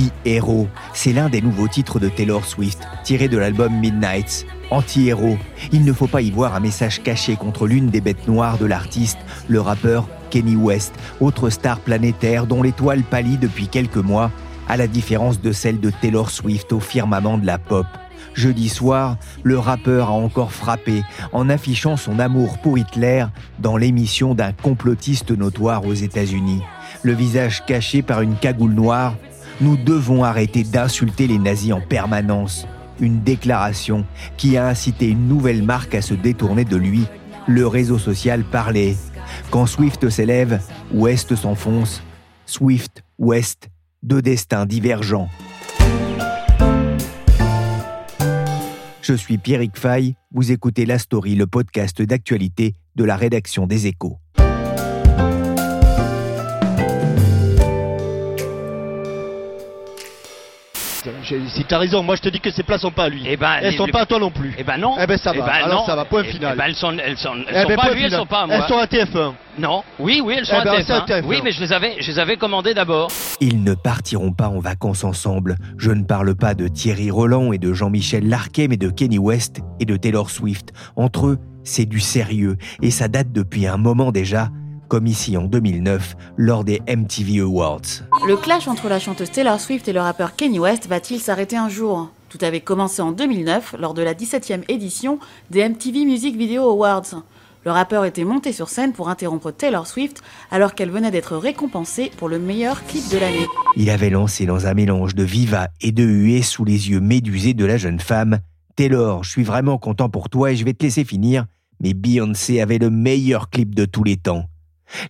Anti-héros, c'est l'un des nouveaux titres de Taylor Swift, tiré de l'album Midnights. Anti-héros, il ne faut pas y voir un message caché contre l'une des bêtes noires de l'artiste, le rappeur Kenny West, autre star planétaire dont l'étoile pâlit depuis quelques mois, à la différence de celle de Taylor Swift au firmament de la pop. Jeudi soir, le rappeur a encore frappé en affichant son amour pour Hitler dans l'émission d'un complotiste notoire aux États-Unis. Le visage caché par une cagoule noire, nous devons arrêter d'insulter les nazis en permanence. Une déclaration qui a incité une nouvelle marque à se détourner de lui. Le réseau social parlait. Quand Swift s'élève, West s'enfonce. Swift, West, deux destins divergents. Je suis Pierrick Fay, vous écoutez La Story, le podcast d'actualité de la rédaction des Échos. Si t'as raison, moi je te dis que ces places sont pas à lui. Eh ben, elles les- sont les- pas à toi non plus. Eh ben non. Eh ben ça va. Alors non. ça va, point Eh- final. eh ben, elles sont, elles sont, elles Eh sont ben, pas point à lui, elles final. sont pas à moi. Elles sont à TF1. Non. Oui, oui, elles sont Eh à ben, TF1. c'est à TF1. Oui, mais je les avais, je les avais commandées d'abord. Ils ne partiront pas en vacances ensemble. Je ne parle pas de Thierry Roland et de Jean-Michel Larquet, mais de Kenny West et de Taylor Swift. Entre eux, c'est du sérieux, et ça date depuis un moment déjà, comme ici en 2009, lors des MTV Awards. Le clash entre la chanteuse Taylor Swift et le rappeur Kanye West va-t-il s'arrêter un jour? Tout avait commencé en 2009 lors de la 17e édition des MTV Music Video Awards. Le rappeur était monté sur scène pour interrompre Taylor Swift alors qu'elle venait d'être récompensée pour le meilleur clip de l'année. Il avait lancé dans un mélange de viva et de huée sous les yeux médusés de la jeune femme Taylor, je suis vraiment content pour toi et je vais te laisser finir, mais Beyoncé avait le meilleur clip de tous les temps.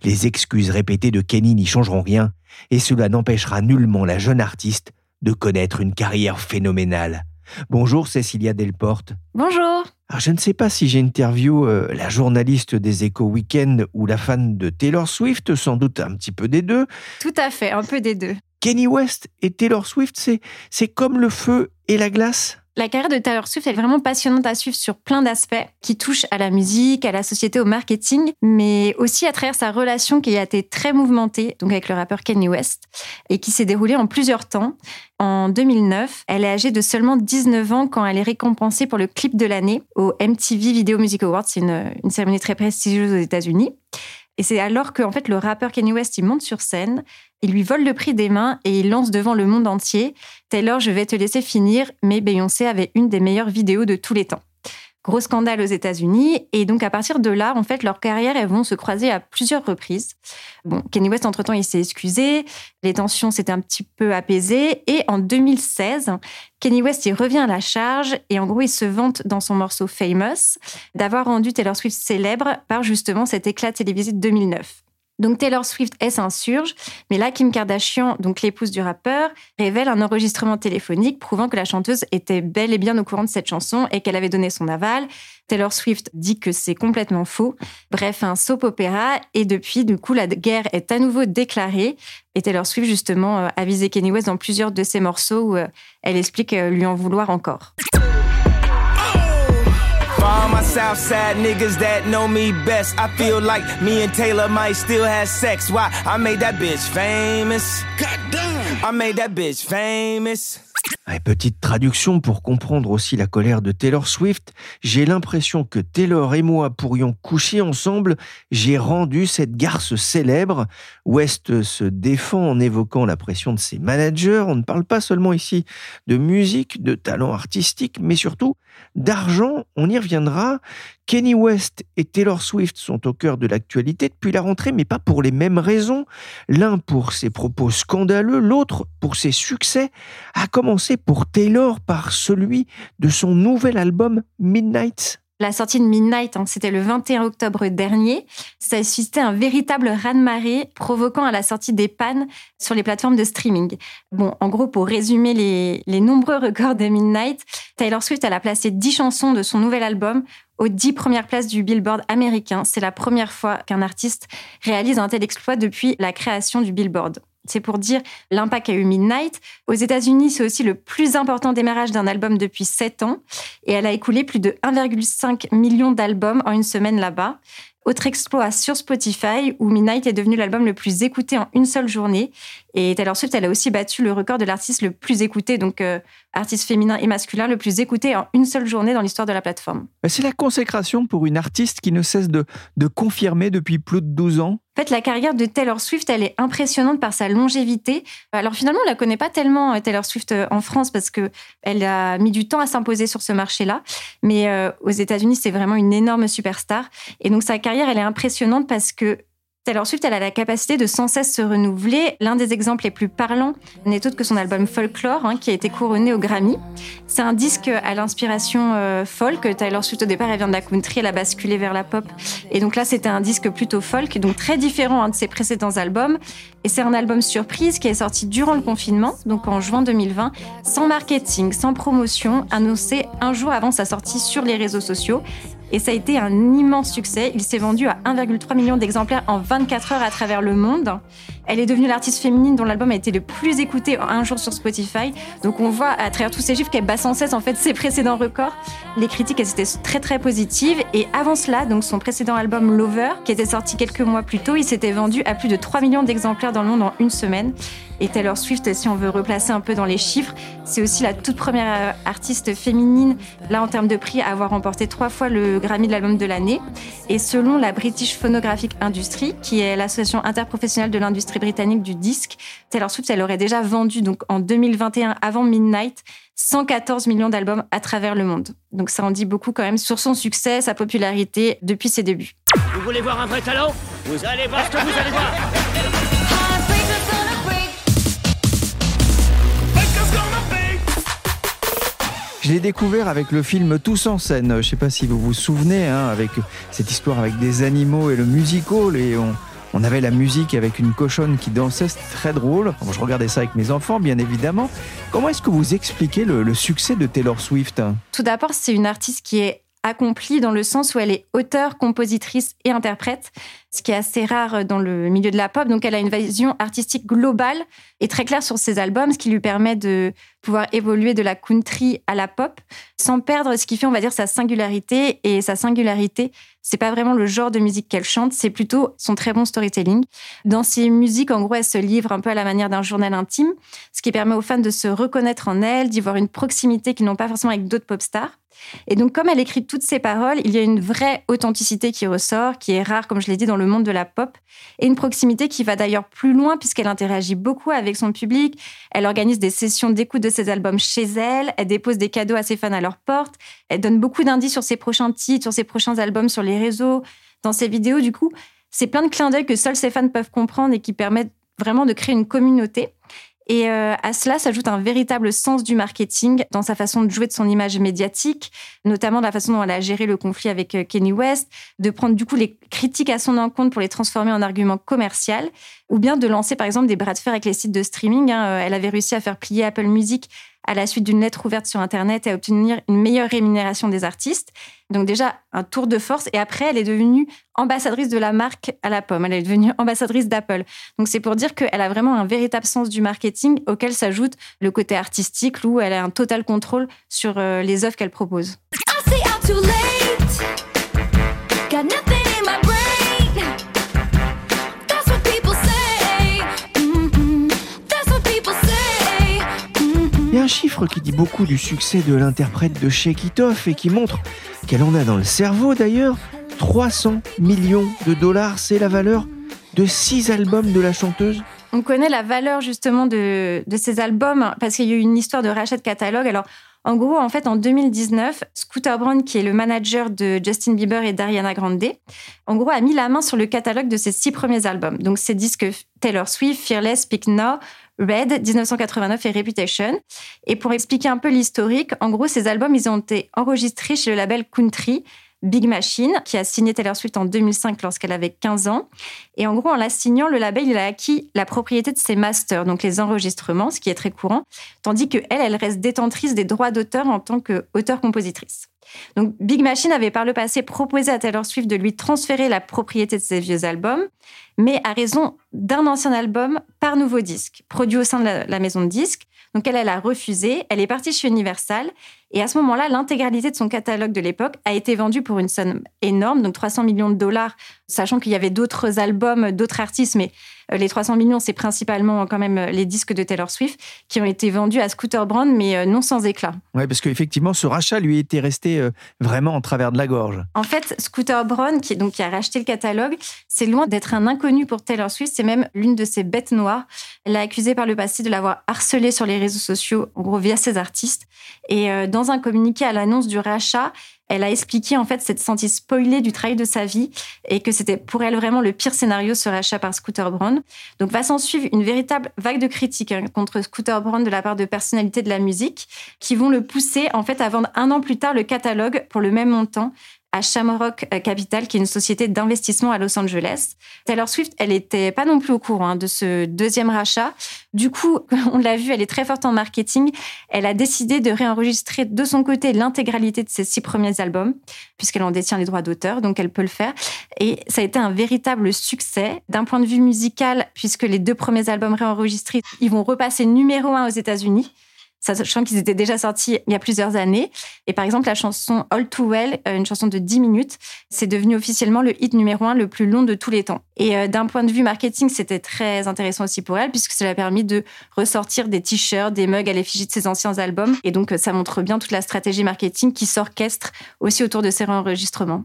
Les excuses répétées de Kenny n'y changeront rien, et cela n'empêchera nullement la jeune artiste de connaître une carrière phénoménale. Bonjour Cécilia Delporte. Bonjour. Alors, je ne sais pas si j'interview euh, la journaliste des Échos Weekend ou la fan de Taylor Swift, sans doute un petit peu des deux. Tout à fait, un peu des deux. Kenny West et Taylor Swift, c'est, c'est comme le feu et la glace? La carrière de Taylor Swift est vraiment passionnante à suivre sur plein d'aspects qui touchent à la musique, à la société, au marketing, mais aussi à travers sa relation qui a été très mouvementée donc avec le rappeur Kanye West et qui s'est déroulée en plusieurs temps. En 2009, elle est âgée de seulement 19 ans quand elle est récompensée pour le clip de l'année au MTV Video Music Awards. C'est une, cérémonie très prestigieuse aux États-Unis. Et c'est alors que en fait, le rappeur Kanye West il monte sur scène, il lui vole le prix des mains et il lance devant le monde entier Taylor, je vais te laisser finir, mais Beyoncé avait une des meilleures vidéos de tous les temps. Gros scandale aux États-Unis. Et donc, à partir de là, en fait, leurs carrières, elles vont se croiser à plusieurs reprises. Bon, Kanye West, entre-temps, il s'est excusé. Les tensions s'étaient un petit peu apaisées. Et en 2016, Kanye West, il revient à la charge. Et en gros, il se vante dans son morceau Famous d'avoir rendu Taylor Swift célèbre par justement cet éclat télévisé de 2009. Donc Taylor Swift, elle s'insurge, mais là, Kim Kardashian, donc l'épouse du rappeur, révèle un enregistrement téléphonique prouvant que la chanteuse était bel et bien au courant de cette chanson et qu'elle avait donné son aval. Taylor Swift dit que c'est complètement faux. Bref, un soap opéra. Et depuis, du coup, la guerre est à nouveau déclarée. Et Taylor Swift, justement, euh, a visé Kanye West dans plusieurs de ses morceaux où euh, elle explique euh, lui en vouloir encore. Southside niggas that know me best, I feel like me and Taylor might still have sex. Why? I made that bitch famous. Goddamn. I made that bitch famous. Et petite traduction pour comprendre aussi la colère de Taylor Swift. J'ai l'impression que Taylor et moi pourrions coucher ensemble. J'ai rendu cette garce célèbre. West se défend en évoquant la pression de ses managers. On ne parle pas seulement ici de musique, de talent artistique, mais surtout d'argent. On y reviendra. Kenny West et Taylor Swift sont au cœur de l'actualité depuis la rentrée, mais pas pour les mêmes raisons. L'un pour ses propos scandaleux, l'autre pour ses succès, à pour Taylor par celui de son nouvel album Midnight. La sortie de Midnight, hein, c'était le 21 octobre dernier. Ça a suscité un véritable raz-de-marée, provoquant à la sortie des pannes sur les plateformes de streaming. Bon, en gros, pour résumer les, nombreux records de Midnight, Taylor Swift, a placé 10 chansons de son nouvel album aux 10 premières places du Billboard américain. C'est la première fois qu'un artiste réalise un tel exploit depuis la création du Billboard. C'est pour dire l'impact qu'a eu Midnight. Aux États-Unis, c'est aussi le plus important démarrage d'un album depuis 7 ans. Et elle a écoulé plus de 1,5 million d'albums en une semaine là-bas. Autre exploit sur Spotify, où Midnight est devenu l'album le plus écouté en une seule journée. Et Taylor Swift, elle a aussi battu le record de l'artiste le plus écouté, donc euh, artiste féminin et masculin, le plus écouté en une seule journée dans l'histoire de la plateforme. C'est la consécration pour une artiste qui ne cesse de, de confirmer depuis plus de 12 ans. En fait, la carrière de Taylor Swift, elle est impressionnante par sa longévité. Alors finalement, on la connaît pas tellement euh, Taylor Swift euh, en France parce que elle a mis du temps à s'imposer sur ce marché-là. Mais euh, aux États-Unis, c'est vraiment une énorme superstar. Et donc sa carrière, elle est impressionnante parce que Taylor Swift, elle a la capacité de sans cesse se renouveler. L'un des exemples les plus parlants n'est autre que son album Folklore, hein, qui a été couronné au Grammy. C'est un disque à l'inspiration euh, folk. Taylor Swift, au départ, elle vient de la country, elle a basculé vers la pop. Et donc là, c'était un disque plutôt folk, donc très différent de ses précédents albums. Et c'est un album surprise qui est sorti durant le confinement, donc en juin 2020, sans marketing, sans promotion, annoncé un jour avant sa sortie sur les réseaux sociaux. Et ça a été un immense succès. Il s'est vendu à 1,3 million d'exemplaires en 24 heures à travers le monde. Elle est devenue l'artiste féminine dont l'album a été le plus écouté en un jour sur Spotify. Donc on voit à travers tous ces chiffres qu'elle bat sans cesse en fait ses précédents records. Les critiques elles étaient très très positives. Et avant cela, donc son précédent album Lover, qui était sorti quelques mois plus tôt, il s'était vendu à plus de 3 millions d'exemplaires dans le monde en une semaine. Et Taylor Swift, si on veut replacer un peu dans les chiffres, c'est aussi la toute première euh, artiste féminine, là en termes de prix, à avoir remporté trois fois le Grammy de l'album de l'année. Et selon la British Phonographic Industry, qui est l'association interprofessionnelle de l'industrie britannique du disque, Taylor Swift, elle aurait déjà vendu donc en 2021, avant Midnight, 114 millions d'albums à travers le monde. Donc ça en dit beaucoup quand même sur son succès, sa popularité depuis ses débuts. Vous voulez voir un vrai talent? Vous allez voir ce que vous allez voir Je l'ai découvert avec le film Tous en scène. Je ne sais pas si vous vous souvenez, hein, avec cette histoire avec des animaux et le musical. Et on, on avait la musique avec une cochonne qui dansait. C'était très drôle. Bon, je regardais ça avec mes enfants, bien évidemment. Comment est-ce que vous expliquez le, le succès de Taylor Swift? Tout d'abord, c'est une artiste qui est accomplie dans le sens où elle est auteure, compositrice et interprète, ce qui est assez rare dans le milieu de la pop. Donc elle a une vision artistique globale et très claire sur ses albums, ce qui lui permet de pouvoir évoluer de la country à la pop sans perdre ce qui fait, on va dire, sa singularité. Et sa singularité, c'est pas vraiment le genre de musique qu'elle chante, c'est plutôt son très bon storytelling. Dans ses musiques, en gros, elle se livre un peu à la manière d'un journal intime, ce qui permet aux fans de se reconnaître en elle, d'y voir une proximité qu'ils n'ont pas forcément avec d'autres pop stars. Et donc, comme elle écrit toutes ses paroles, il y a une vraie authenticité qui ressort, qui est rare, comme je l'ai dit, dans le monde de la pop, et une proximité qui va d'ailleurs plus loin puisqu'elle interagit beaucoup avec son public. Elle organise des sessions d'écoute de ses albums chez elle, elle dépose des cadeaux à ses fans à leur porte, elle donne beaucoup d'indices sur ses prochains titres, sur ses prochains albums sur les réseaux, dans ses vidéos. Du coup, c'est plein de clins d'œil que seuls ses fans peuvent comprendre et qui permettent vraiment de créer une communauté. Et euh, à cela s'ajoute un véritable sens du marketing dans sa façon de jouer de son image médiatique, notamment la façon dont elle a géré le conflit avec euh, Kanye West, de prendre du coup les critiques à son encontre pour les transformer en arguments commerciaux, ou bien de lancer par exemple des bras de fer avec les sites de streaming. hein. Euh, Elle avait réussi à faire plier Apple Music à la suite d'une lettre ouverte sur Internet et à obtenir une meilleure rémunération des artistes. Donc déjà, un tour de force. Et après, elle est devenue ambassadrice de la marque à la pomme. Elle est devenue ambassadrice d'Apple. Donc c'est pour dire qu'elle a vraiment un véritable sens du marketing auquel s'ajoute le côté artistique où elle a un total contrôle sur euh, les œuvres qu'elle propose. Un chiffre qui dit beaucoup du succès de l'interprète de Shake It Off et qui montre qu'elle en a dans le cerveau d'ailleurs. 300 millions de dollars, c'est la valeur de six albums de la chanteuse. On connaît la valeur justement de, ces albums parce qu'il y a eu une histoire de rachat de catalogue. Alors, en gros, en fait, en 2019, Scooter Braun, qui est le manager de Justin Bieber et d'Ariana Grande, en gros, a mis la main sur le catalogue de ses six premiers albums. Donc, ces disques Taylor Swift, Fearless, Speak Now, Red, 1989 et Reputation. Et pour expliquer un peu l'historique, en gros, ces albums, ils ont été enregistrés chez le label Country, Big Machine, qui a signé Taylor Swift en 2005 lorsqu'elle avait 15 ans. Et en gros, en la signant, le label a acquis la propriété de ses masters, donc les enregistrements, ce qui est très courant, tandis que elle, elle reste détentrice des droits d'auteur en tant qu'auteur-compositrice. Donc Big Machine avait par le passé proposé à Taylor Swift de lui transférer la propriété de ses vieux albums, mais à raison d'un ancien album par nouveau disque, produit au sein de la, la maison de disques. Donc elle, elle a refusé, elle est partie chez Universal, et à ce moment-là, l'intégralité de son catalogue de l'époque a été vendue pour une somme énorme, donc 300 millions de dollars, sachant qu'il y avait d'autres albums, d'autres artistes, mais euh, les 300 millions, c'est principalement quand même les disques de Taylor Swift qui ont été vendus à Scooter Braun, mais euh, non sans éclat. Oui, parce qu'effectivement, ce rachat lui était resté euh, vraiment en travers de la gorge. En fait, Scooter Braun, qui, donc, qui a racheté le catalogue, c'est loin d'être un inconnu pour Taylor Swift, c'est même l'une de ses bêtes noires. Elle l'a accusé par le passé de l'avoir harcelé sur les réseaux sociaux, en gros via ses artistes. Et dans un communiqué à l'annonce du rachat, elle a expliqué en fait s'être sentie spoilée du travail de sa vie et que c'était pour elle vraiment le pire scénario ce rachat par Scooter Braun. Donc va s'en suivre une véritable vague de critiques hein, contre Scooter Braun de la part de personnalités de la musique qui vont le pousser en fait à vendre un an plus tard le catalogue pour le même montant à Shamrock Capital, qui est une société d'investissement à Los Angeles. Taylor Swift, elle n'était pas non plus au courant hein, de ce deuxième rachat. Du coup, on l'a vu, elle est très forte en marketing. Elle a décidé de réenregistrer de son côté l'intégralité de ses six premiers albums, puisqu'elle en détient les droits d'auteur, donc elle peut le faire. Et ça a été un véritable succès d'un point de vue musical, puisque les deux premiers albums réenregistrés, ils vont repasser numéro un aux États-Unis sachant qu'ils étaient déjà sortis il y a plusieurs années. Et par exemple, la chanson All Too Well, euh, une chanson de 10 minutes, c'est devenu officiellement le hit numéro un le plus long de tous les temps. Et euh, d'un point de vue marketing, c'était très intéressant aussi pour elle, puisque lui a permis de ressortir des t-shirts, des mugs à l'effigie de ses anciens albums. Et donc, euh, ça montre bien toute la stratégie marketing qui s'orchestre aussi autour de ces enregistrements.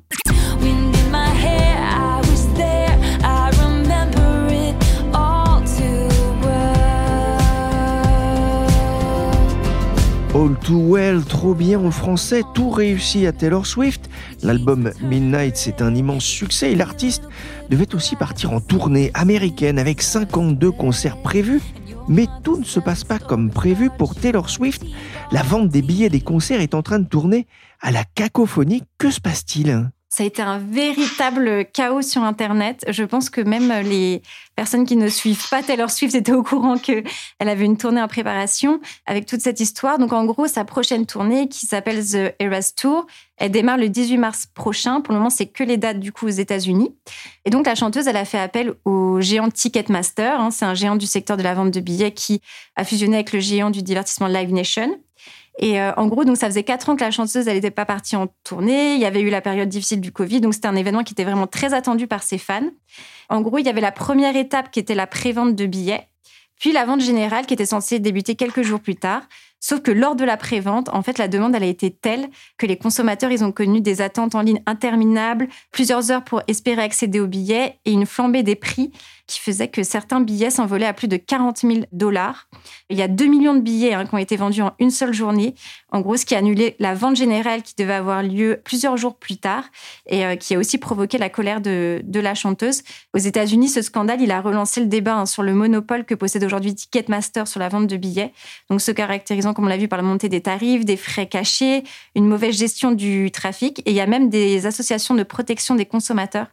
All Too Well, trop bien en français, tout réussi à Taylor Swift. L'album Midnight, c'est un immense succès et l'artiste devait aussi partir en tournée américaine avec 52 concerts prévus. Mais tout ne se passe pas comme prévu pour Taylor Swift. La vente des billets des concerts est en train de tourner à la cacophonie. Que se passe-t-il? Ça a été un véritable chaos sur Internet. Je pense que même les personnes qui ne suivent pas Taylor Swift étaient au courant qu'elle avait une tournée en préparation avec toute cette histoire. Donc, en gros, sa prochaine tournée, qui s'appelle The Eras Tour, elle démarre le 18 mars prochain. Pour le moment, c'est que les dates, du coup, aux États-Unis. Et donc, la chanteuse, elle a fait appel au géant Ticketmaster. hein. C'est un géant du secteur de la vente de billets qui a fusionné avec le géant du divertissement Live Nation. Et euh, en gros, donc ça faisait quatre ans que la chanteuse, n'était pas partie en tournée. Il y avait eu la période difficile du Covid, donc c'était un événement qui était vraiment très attendu par ses fans. En gros, il y avait la première étape qui était la prévente de billets, puis la vente générale qui était censée débuter quelques jours plus tard. Sauf que lors de la prévente, en fait, la demande elle a été telle que les consommateurs, ils ont connu des attentes en ligne interminables, plusieurs heures pour espérer accéder aux billets et une flambée des prix qui faisait que certains billets s'envolaient à plus de 40 000 dollars. Il y a 2 millions de billets hein, qui ont été vendus en une seule journée. En gros, ce qui a annulé la vente générale qui devait avoir lieu plusieurs jours plus tard et euh, qui a aussi provoqué la colère de, la chanteuse. Aux États-Unis, ce scandale, il a relancé le débat hein, sur le monopole que possède aujourd'hui Ticketmaster sur la vente de billets. Donc, se caractérisant, comme on l'a vu, par la montée des tarifs, des frais cachés, une mauvaise gestion du trafic. Et il y a même des associations de protection des consommateurs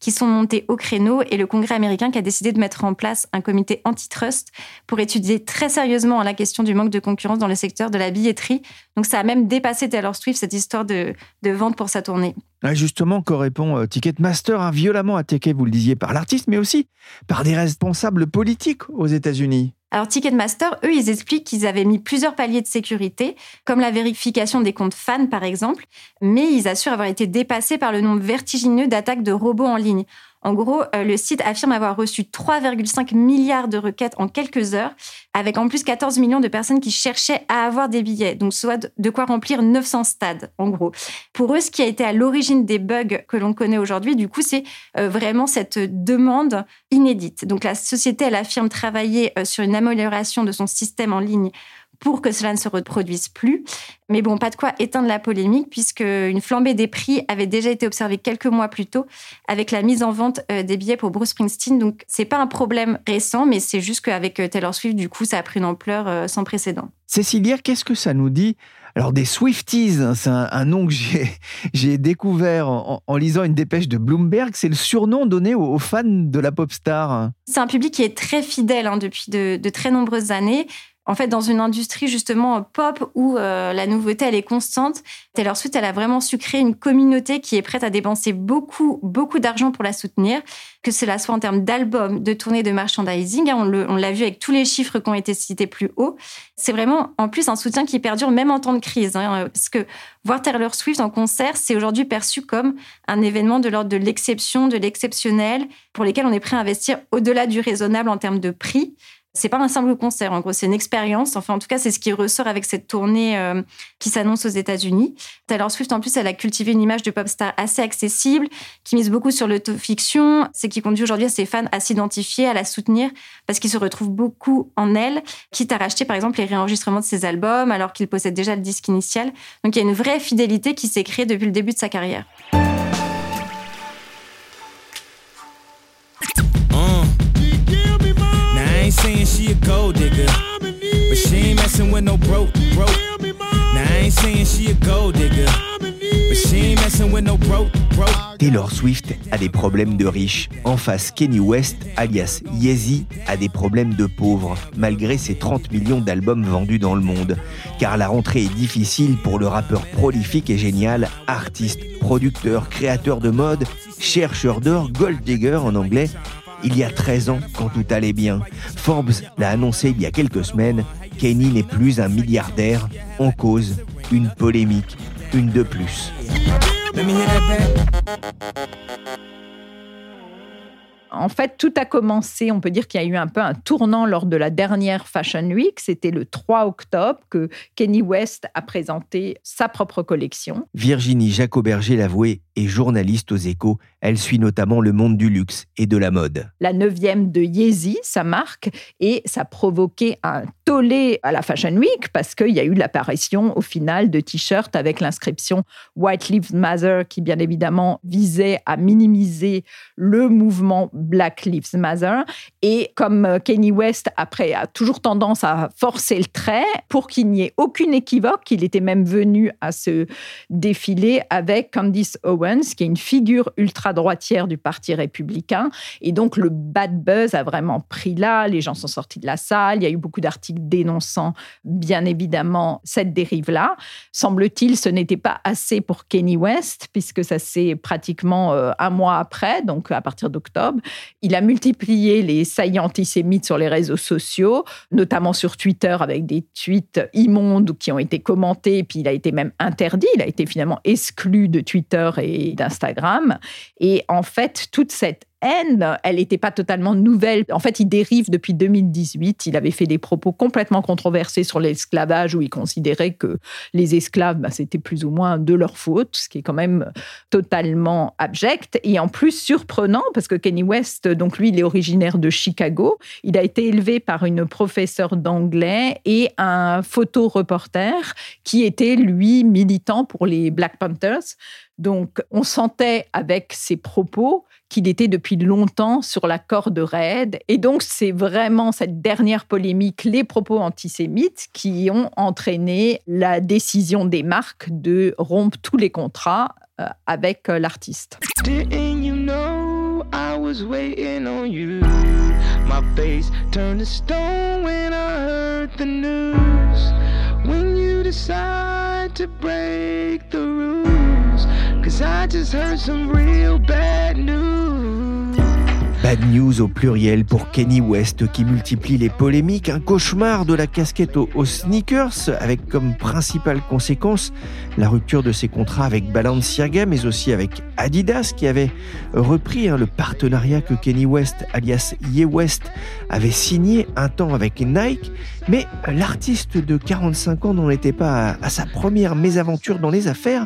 qui sont montées au créneau et le Congrès américain qui a décidé de mettre en place un comité antitrust pour étudier très sérieusement la question du manque de concurrence dans le secteur de la billetterie. Donc ça a même dépassé Taylor Swift, cette histoire de, de vente pour sa tournée. Ah, Justement, qu'en répond euh, Ticketmaster, hein, violemment attaqué, vous le disiez, par l'artiste, mais aussi par des responsables politiques aux États-Unis. Alors Ticketmaster, eux, ils expliquent qu'ils avaient mis plusieurs paliers de sécurité, comme la vérification des comptes fans par exemple, mais ils assurent avoir été dépassés par le nombre vertigineux d'attaques de robots en ligne. En gros, euh, le site affirme avoir reçu 3,5 milliards de requêtes en quelques heures, avec en plus 14 millions de personnes qui cherchaient à avoir des billets, donc soit de quoi remplir 900 stades, en gros. Pour eux, ce qui a été à l'origine des bugs que l'on connaît aujourd'hui, du coup, c'est euh, vraiment cette demande inédite. Donc la société, elle affirme travailler euh, sur une amélioration de son système en ligne pour que cela ne se reproduise plus. Mais bon, pas de quoi éteindre la polémique, puisque une flambée des prix avait déjà été observée quelques mois plus tôt avec la mise en vente euh, des billets pour Bruce Springsteen. Donc, c'est pas un problème récent, mais c'est juste qu'avec euh, Taylor Swift, du coup, ça a pris une ampleur euh, sans précédent. Cécilia, qu'est-ce que ça nous dit? Alors des Swifties, hein, c'est un, un nom que j'ai, j'ai découvert en, en lisant une dépêche de Bloomberg, c'est le surnom donné aux, aux fans de la pop star. C'est un public qui est très fidèle hein, depuis de, de très nombreuses années. En fait, dans une industrie justement pop où euh, la nouveauté elle est constante, Taylor Swift elle a vraiment su créer une communauté qui est prête à dépenser beaucoup beaucoup d'argent pour la soutenir, que cela soit en termes d'albums, de tournées, de merchandising. hein, on, l'a vu avec tous les chiffres qui ont été cités plus haut. C'est vraiment en plus un soutien qui perdure même en temps de crise, hein, euh, parce que voir Taylor Swift en concert, c'est aujourd'hui perçu comme un événement de l'ordre de l'exception, de l'exceptionnel, pour lesquels on est prêt à investir au-delà du raisonnable en termes de prix. C'est pas un simple concert, en gros, c'est une expérience. Enfin, en tout cas, c'est ce qui ressort avec cette tournée euh, qui s'annonce aux États-Unis. Taylor Swift, en plus, elle a cultivé une image de pop star assez accessible, qui mise beaucoup sur l'autofiction, ce qui conduit aujourd'hui à ses fans à s'identifier, à la soutenir, parce qu'ils se retrouvent beaucoup en elle, quitte à racheter, par exemple, les réenregistrements de ses albums, alors qu'ils possèdent déjà le disque initial. Donc, il y a une vraie fidélité qui s'est créée depuis le début de sa carrière. Taylor Swift a des problèmes de riches. En face, Kenny West, alias Yeezy, a des problèmes de pauvres, malgré ses 30 millions d'albums vendus dans le monde. Car la rentrée est difficile pour le rappeur prolifique et génial, artiste, producteur, créateur de mode, chercheur d'or, gold digger en anglais. Il y a 13 ans, quand tout allait bien, Forbes l'a annoncé il y a quelques semaines, Kenny n'est plus un milliardaire. En cause, une polémique, une de plus. En fait, tout a commencé, on peut dire qu'il y a eu un peu un tournant lors de la dernière Fashion Week. C'était le 3 octobre que Kenny West a présenté sa propre collection. Virginie Jacoberger l'avouée est journaliste aux échos. Elle suit notamment le monde du luxe et de la mode. la neuvième de Yeezy, sa marque, et ça a provoqué un à la Fashion Week parce qu'il y a eu l'apparition au final de t-shirts avec l'inscription White Lives Matter qui bien évidemment visait à minimiser le mouvement Black Lives Matter. Et comme euh, Kanye West, après, a toujours tendance à forcer le trait pour qu'il n'y ait aucune équivoque, il était même venu à ce défilé avec Candice Owens, qui est une figure ultra-droitière du Parti républicain. Et donc, le bad buzz a vraiment pris là. Les gens sont sortis de la salle. Il y a eu beaucoup d'articles dénonçant, bien évidemment, cette dérive-là. Semble-t-il, ce n'était pas assez pour Kenny West, puisque ça s'est pratiquement euh, un mois après, donc à partir d'octobre. Il a multiplié les saillies antisémites sur les réseaux sociaux, notamment sur Twitter, avec des tweets immondes qui ont été commentés. Puis il a été même interdit. Il a été finalement exclu de Twitter et d'Instagram. Et en fait, toute cette elle n'était pas totalement nouvelle. En fait, il dérive depuis 2018. Il avait fait des propos complètement controversés sur l'esclavage où il considérait que les esclaves, bah, c'était plus ou moins de leur faute, ce qui est quand même totalement abject. Et en plus surprenant, parce que Kenny West, donc lui, il est originaire de Chicago. Il a été élevé par une professeure d'anglais et un photoreporter qui était, lui, militant pour les Black Panthers. Donc, on sentait avec ses propos qu'il était depuis longtemps sur la corde raide. Et donc, c'est vraiment cette dernière polémique, les propos antisémites, qui ont entraîné la décision des marques de rompre tous les contrats avec l'artiste. To break the rules, bad news. Au pluriel pour Kenny West qui multiplie les polémiques, un cauchemar de la casquette aux, sneakers avec comme principale conséquence la rupture de ses contrats avec Balenciaga mais aussi avec Adidas qui avait repris hein, le partenariat que Kenny West alias Ye West avait signé un temps avec Nike. Mais l'artiste de 45 ans n'en était pas à sa première mésaventure dans les affaires.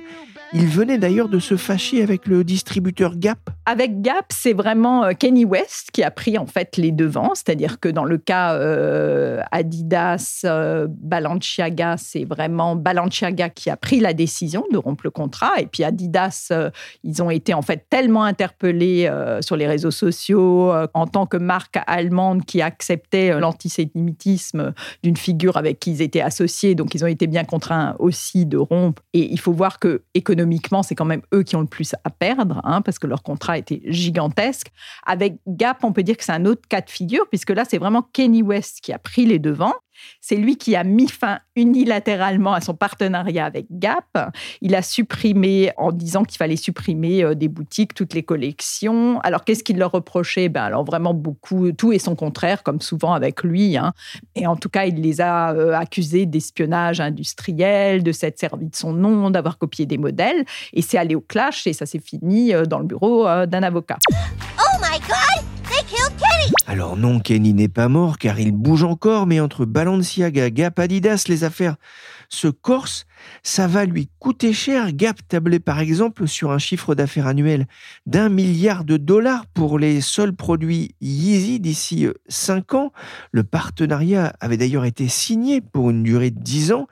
Il venait d'ailleurs de se fâcher avec le distributeur Gap. Avec Gap, c'est vraiment euh, Kenny West qui a pris en fait les devants, c'est-à-dire que dans le cas euh, Adidas, euh, Balenciaga, c'est vraiment Balenciaga qui a pris la décision de rompre le contrat, et puis Adidas, euh, ils ont été en fait tellement interpellés sur les réseaux sociaux en tant que marque allemande qui acceptait l'antisémitisme d'une figure avec qui ils étaient associés, donc ils ont été bien contraints aussi de rompre. Et il faut voir que économiquement, c'est quand même eux qui ont le plus à perdre, hein, parce que leur contrat était gigantesque. Avec Gap, on peut dire que c'est un autre cas de figure, puisque là, c'est vraiment Kenny West qui a pris les devants. C'est lui qui a mis fin unilatéralement à son partenariat avec Gap. Il a supprimé, en disant qu'il fallait supprimer euh, des boutiques, toutes les collections. Alors, qu'est-ce qu'il leur reprochait? Ben, Alors, vraiment beaucoup, tout et son contraire, comme souvent avec lui. hein. Et en tout cas, il les a euh, accusés d'espionnage industriel, de s'être servi de son nom, d'avoir copié des modèles. Et c'est allé au clash et ça s'est fini euh, dans le bureau d'un avocat. Oh my god! They killed! Alors non, Kenny n'est pas mort car il bouge encore, mais entre Balenciaga, Gap, Adidas, les affaires se corsent, ça va lui coûter cher. Gap tablait par exemple sur un chiffre d'affaires annuel d'un milliard de dollars pour les seuls produits Yeezy d'ici 5 ans. Le partenariat avait d'ailleurs été signé pour une durée de 10 ans,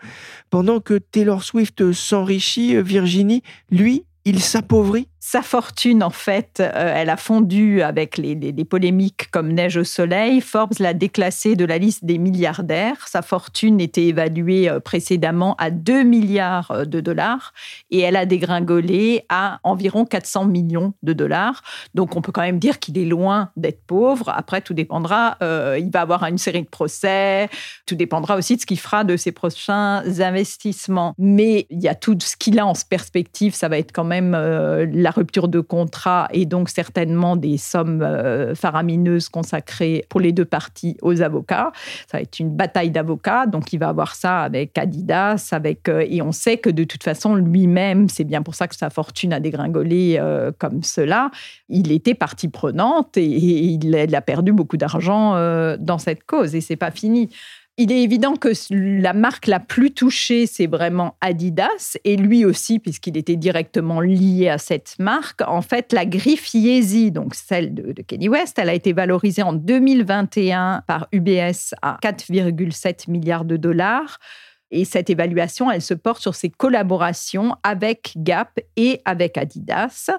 pendant que Taylor Swift s'enrichit, Virginie, lui, il s'appauvrit. Sa fortune, en fait, euh, elle a fondu avec les, polémiques comme neige au soleil. Forbes l'a déclassée de la liste des milliardaires. Sa fortune était évaluée euh, précédemment à 2 milliards euh, de dollars et elle a dégringolé à environ 400 millions de dollars. Donc, on peut quand même dire qu'il est loin d'être pauvre. Après, tout dépendra. il va avoir une série de procès. Tout dépendra aussi de ce qu'il fera de ses prochains investissements. Mais il y a tout ce qu'il a en perspective. Ça va être quand même euh, la rupture de contrat et donc certainement des sommes euh, faramineuses consacrées pour les deux parties aux avocats. Ça va être une bataille d'avocats. Donc il va avoir ça avec Adidas, avec euh, et on sait que de toute façon lui-même, c'est bien pour ça que sa fortune a dégringolé euh, comme cela. Il était partie prenante et, il, a- perdu beaucoup d'argent dans cette cause et c'est pas fini. Il est évident que la marque la plus touchée, c'est vraiment Adidas, et lui aussi, puisqu'il était directement lié à cette marque. En fait, la griffe donc celle de, de Kenny West, elle a été valorisée en 2021 par UBS à 4,7 milliards de dollars. Et cette évaluation, elle se porte sur ses collaborations avec Gap et avec Adidas.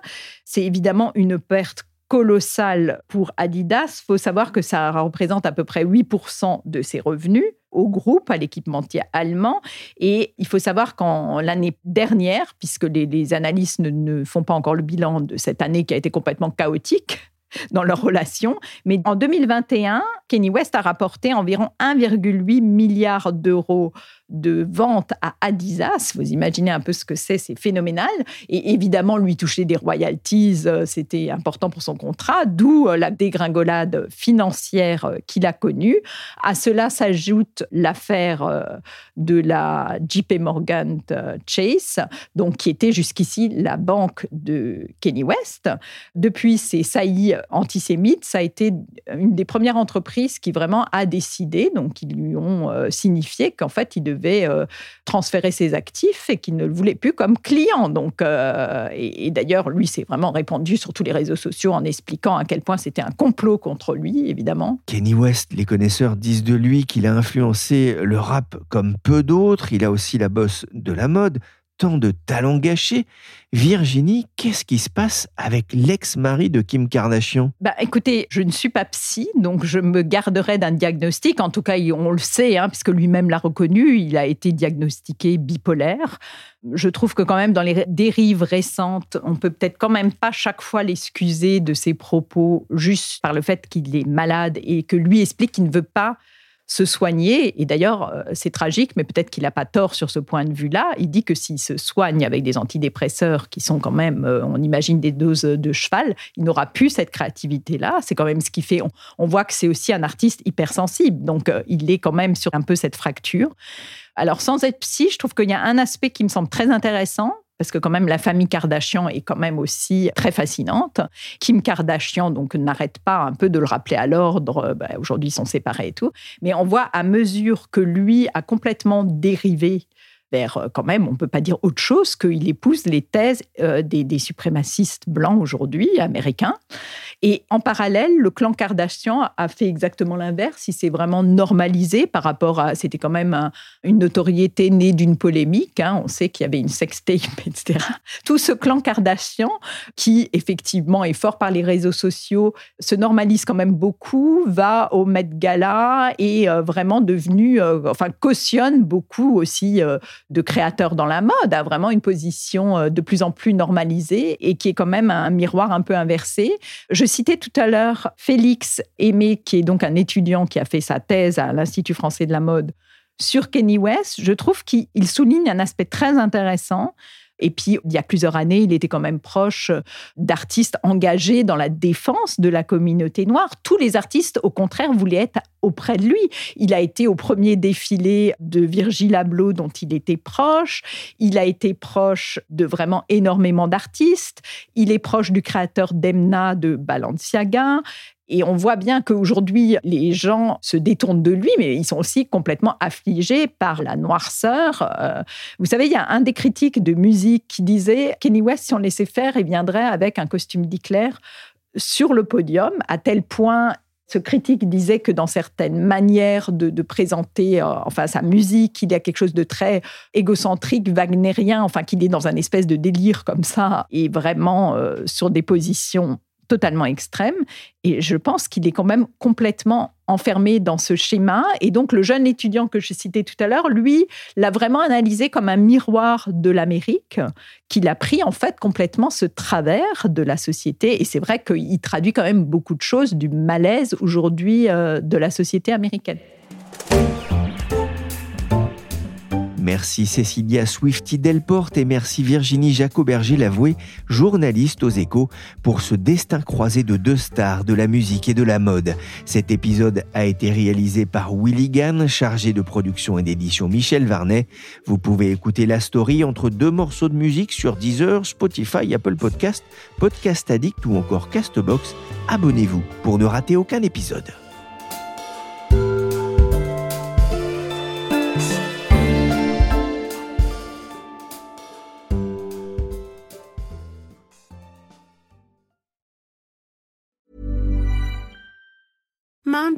C'est évidemment une perte colossale pour Adidas. Il faut savoir que ça représente à peu près 8% de ses revenus au groupe, à l'équipementier allemand. Et il faut savoir qu'en l'année dernière, puisque les, les analystes ne, ne font pas encore le bilan de cette année qui a été complètement chaotique, dans leur relation. Mais en 2021, Kenny West a rapporté environ 1,8 milliard d'euros de ventes à Adidas. Vous imaginez un peu ce que c'est, c'est phénoménal. Et évidemment, lui toucher des royalties, euh, c'était important pour son contrat, d'où euh, la dégringolade financière euh, qu'il a connue. À cela s'ajoute l'affaire de la JP Morgan Chase, donc qui était jusqu'ici la banque de Kenny West. Depuis ses saillies antisémites, ça a été une des premières entreprises qui vraiment a décidé, donc ils lui ont signifié qu'en fait, il devait euh, transférer ses actifs et qu'il ne le voulait plus comme client. Donc, euh, et, et d'ailleurs, lui s'est vraiment répandu sur tous les réseaux sociaux en expliquant à quel point c'était un complot contre lui, évidemment. Kenny West, les connaisseurs disent de lui qu'il a influencé le rap comme peu d'autres. Il a aussi la bosse de la mode. Tant de talents gâchés. Virginie, qu'est-ce qui se passe avec l'ex-mari de Kim Kardashian? Bah, écoutez, je ne suis pas psy, donc je me garderai d'un diagnostic. En tout cas, on le sait, hein, puisque lui-même l'a reconnu, il a été diagnostiqué bipolaire. Je trouve que quand même dans les dérives récentes, on peut peut-être quand même pas chaque fois l'excuser de ses propos juste par le fait qu'il est malade et que lui explique qu'il ne veut pas se soigner. Et d'ailleurs, euh, c'est tragique, mais peut-être qu'il n'a pas tort sur ce point de vue-là. Il dit que s'il se soigne avec des antidépresseurs qui sont quand même, euh, on imagine, des doses de cheval, il n'aura plus cette créativité-là. C'est quand même ce qui fait. On, on voit que c'est aussi un artiste hypersensible. Donc, euh, il est quand même sur un peu cette fracture. Alors, sans être psy, je trouve qu'il y a un aspect qui me semble très intéressant, parce que quand même la famille Kardashian est quand même aussi très fascinante. Kim Kardashian donc n'arrête pas un peu de le rappeler à l'ordre. Ben, Aujourd'hui ils sont séparés et tout, mais on voit à mesure que lui a complètement dérivé vers euh, quand même, on ne peut pas dire autre chose qu'il épouse les thèses euh, des, des suprémacistes blancs aujourd'hui, américains. Et en parallèle, le clan Kardashian a fait exactement l'inverse. Il s'est vraiment normalisé par rapport à. C'était quand même un- une notoriété née d'une polémique. hein. On sait qu'il y avait une sextape, etc. Tout ce clan Kardashian, qui effectivement est fort par les réseaux sociaux, se normalise quand même beaucoup, va au Met Gala et euh, vraiment devenu, enfin cautionne beaucoup aussi de créateurs dans la mode, a vraiment une position euh, de plus en plus normalisée et qui est quand même un miroir un peu inversé. Je citais tout à l'heure Félix Aimé, qui est donc un étudiant qui a fait sa thèse à l'Institut français de la mode sur Kenny West. Je trouve qu'il il souligne un aspect très intéressant. Et puis, il y a plusieurs années, il était quand même proche d'artistes engagés dans la défense de la communauté noire. Tous les artistes, au contraire, voulaient être auprès de lui. Il a été au premier défilé de Virgil Abloh, dont il était proche. Il a été proche de vraiment énormément d'artistes. Il est proche du créateur d'Emna de Balenciaga. Et on voit bien qu'aujourd'hui, les gens se détournent de lui, mais ils sont aussi complètement affligés par la noirceur. Euh, vous savez, il y a un des critiques de musique qui disait Kenny West, si on laissait faire, il viendrait avec un costume d'Hitler sur le podium, à tel point ce critique disait que dans certaines manières de, de présenter euh, enfin sa musique, il y a quelque chose de très égocentrique, wagnérien, enfin qu'il est dans un espèce de délire comme ça et vraiment euh, sur des positions totalement extrêmes. Et je pense qu'il est quand même complètement enfermé dans ce schéma. Et donc le jeune étudiant que je citais tout à l'heure, lui, l'a vraiment analysé comme un miroir de l'Amérique, qu'il a pris en fait complètement ce travers de la société. Et c'est vrai qu'il traduit quand même beaucoup de choses du malaise aujourd'hui euh, de la société américaine. Merci Cécilia Swifty Delporte et merci Virginie Jacoberger Lavoué, journaliste aux échos, pour ce destin croisé de deux stars de la musique et de la mode. Cet épisode a été réalisé par Willy Gann, chargé de production et d'édition Michel Varnet. Vous pouvez écouter la story entre deux morceaux de musique sur Deezer, Spotify, Apple Podcast, Podcast Addict ou encore Castbox. Abonnez-vous pour ne rater aucun épisode.